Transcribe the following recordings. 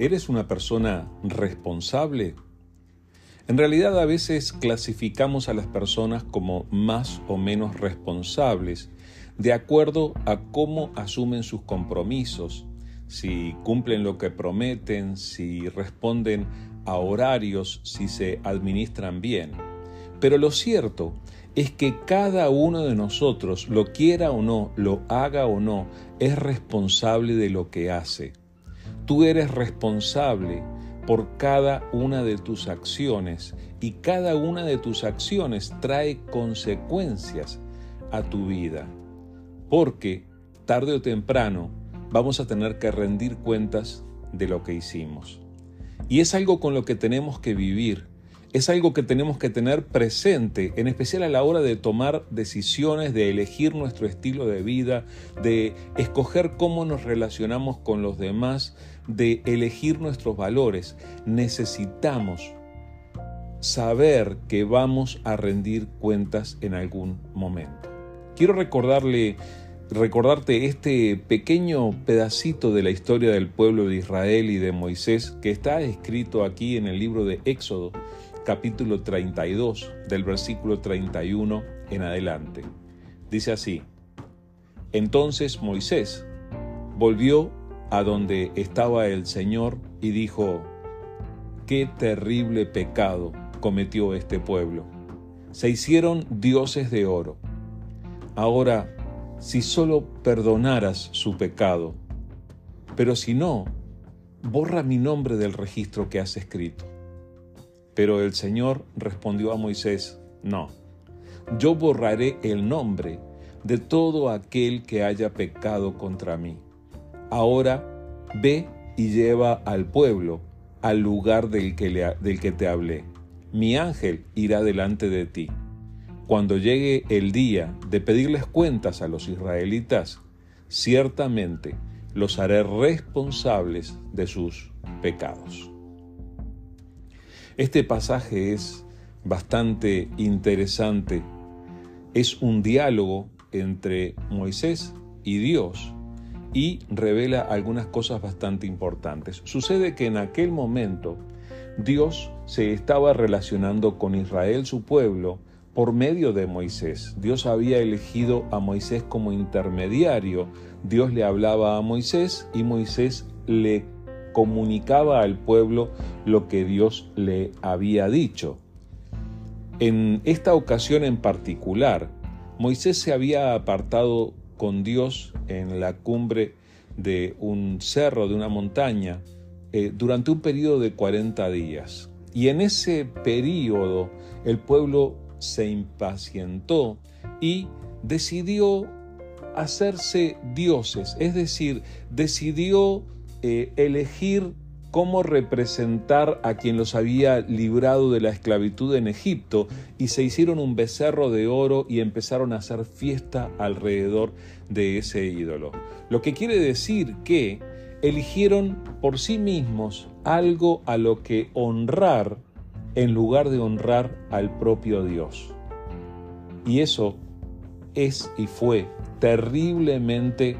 ¿Eres una persona responsable? En realidad a veces clasificamos a las personas como más o menos responsables de acuerdo a cómo asumen sus compromisos, si cumplen lo que prometen, si responden a horarios, si se administran bien. Pero lo cierto es que cada uno de nosotros, lo quiera o no, lo haga o no, es responsable de lo que hace. Tú eres responsable por cada una de tus acciones y cada una de tus acciones trae consecuencias a tu vida. Porque tarde o temprano vamos a tener que rendir cuentas de lo que hicimos. Y es algo con lo que tenemos que vivir es algo que tenemos que tener presente, en especial a la hora de tomar decisiones, de elegir nuestro estilo de vida, de escoger cómo nos relacionamos con los demás, de elegir nuestros valores. Necesitamos saber que vamos a rendir cuentas en algún momento. Quiero recordarle recordarte este pequeño pedacito de la historia del pueblo de Israel y de Moisés que está escrito aquí en el libro de Éxodo capítulo 32, del versículo 31 en adelante. Dice así, entonces Moisés volvió a donde estaba el Señor y dijo, qué terrible pecado cometió este pueblo. Se hicieron dioses de oro. Ahora, si solo perdonaras su pecado, pero si no, borra mi nombre del registro que has escrito. Pero el Señor respondió a Moisés, no, yo borraré el nombre de todo aquel que haya pecado contra mí. Ahora ve y lleva al pueblo al lugar del que, te hablé. Mi ángel irá delante de ti. Cuando llegue el día de pedirles cuentas a los israelitas, ciertamente los haré responsables de sus pecados. Este pasaje es bastante interesante. Es un diálogo entre Moisés y Dios y revela algunas cosas bastante importantes. Sucede que en aquel momento Dios se estaba relacionando con Israel, su pueblo, por medio de Moisés. Dios había elegido a Moisés como intermediario. Dios le hablaba a Moisés y Moisés le comunicaba al pueblo lo que Dios le había dicho. En esta ocasión en particular, Moisés se había apartado con Dios en la cumbre de un cerro, de una montaña, eh, durante un periodo de 40 días. Y en ese periodo el pueblo se impacientó y decidió hacerse dioses, es decir, decidió eh, elegir cómo representar a quien los había librado de la esclavitud en Egipto y se hicieron un becerro de oro y empezaron a hacer fiesta alrededor de ese ídolo. Lo que quiere decir que eligieron por sí mismos algo a lo que honrar en lugar de honrar al propio Dios. Y eso es y fue terriblemente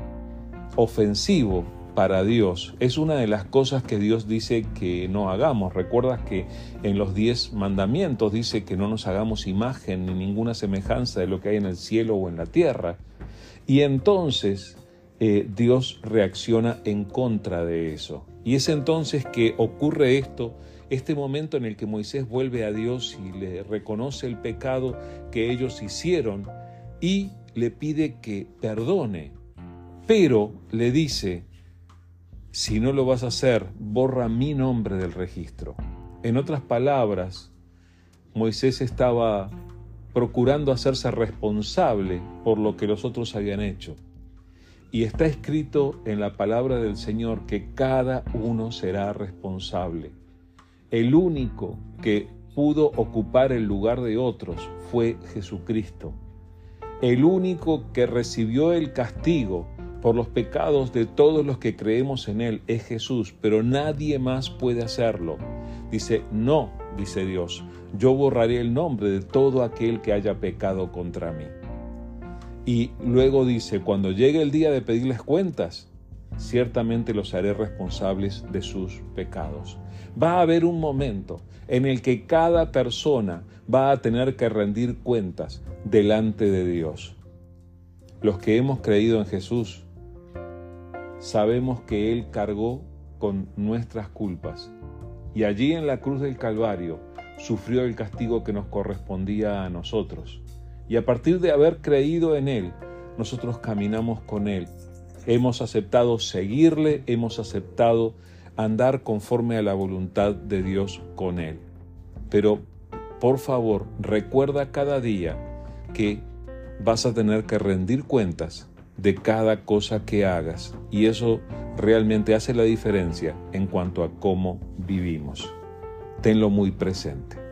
ofensivo para Dios. Es una de las cosas que Dios dice que no hagamos. Recuerdas que en los diez mandamientos dice que no nos hagamos imagen ni ninguna semejanza de lo que hay en el cielo o en la tierra. Y entonces eh, Dios reacciona en contra de eso. Y es entonces que ocurre esto, este momento en el que Moisés vuelve a Dios y le reconoce el pecado que ellos hicieron y le pide que perdone. Pero le dice, si no lo vas a hacer, borra mi nombre del registro. En otras palabras, Moisés estaba procurando hacerse responsable por lo que los otros habían hecho. Y está escrito en la palabra del Señor que cada uno será responsable. El único que pudo ocupar el lugar de otros fue Jesucristo. El único que recibió el castigo por los pecados de todos los que creemos en Él es Jesús, pero nadie más puede hacerlo. Dice, no, dice Dios, yo borraré el nombre de todo aquel que haya pecado contra mí. Y luego dice, cuando llegue el día de pedirles cuentas, ciertamente los haré responsables de sus pecados. Va a haber un momento en el que cada persona va a tener que rendir cuentas delante de Dios. Los que hemos creído en Jesús sabemos que Él cargó con nuestras culpas y allí en la cruz del Calvario sufrió el castigo que nos correspondía a nosotros. Y a partir de haber creído en Él, nosotros caminamos con Él. Hemos aceptado seguirle, hemos aceptado andar conforme a la voluntad de Dios con Él. Pero, por favor, recuerda cada día que vas a tener que rendir cuentas de cada cosa que hagas y eso realmente hace la diferencia en cuanto a cómo vivimos. Tenlo muy presente.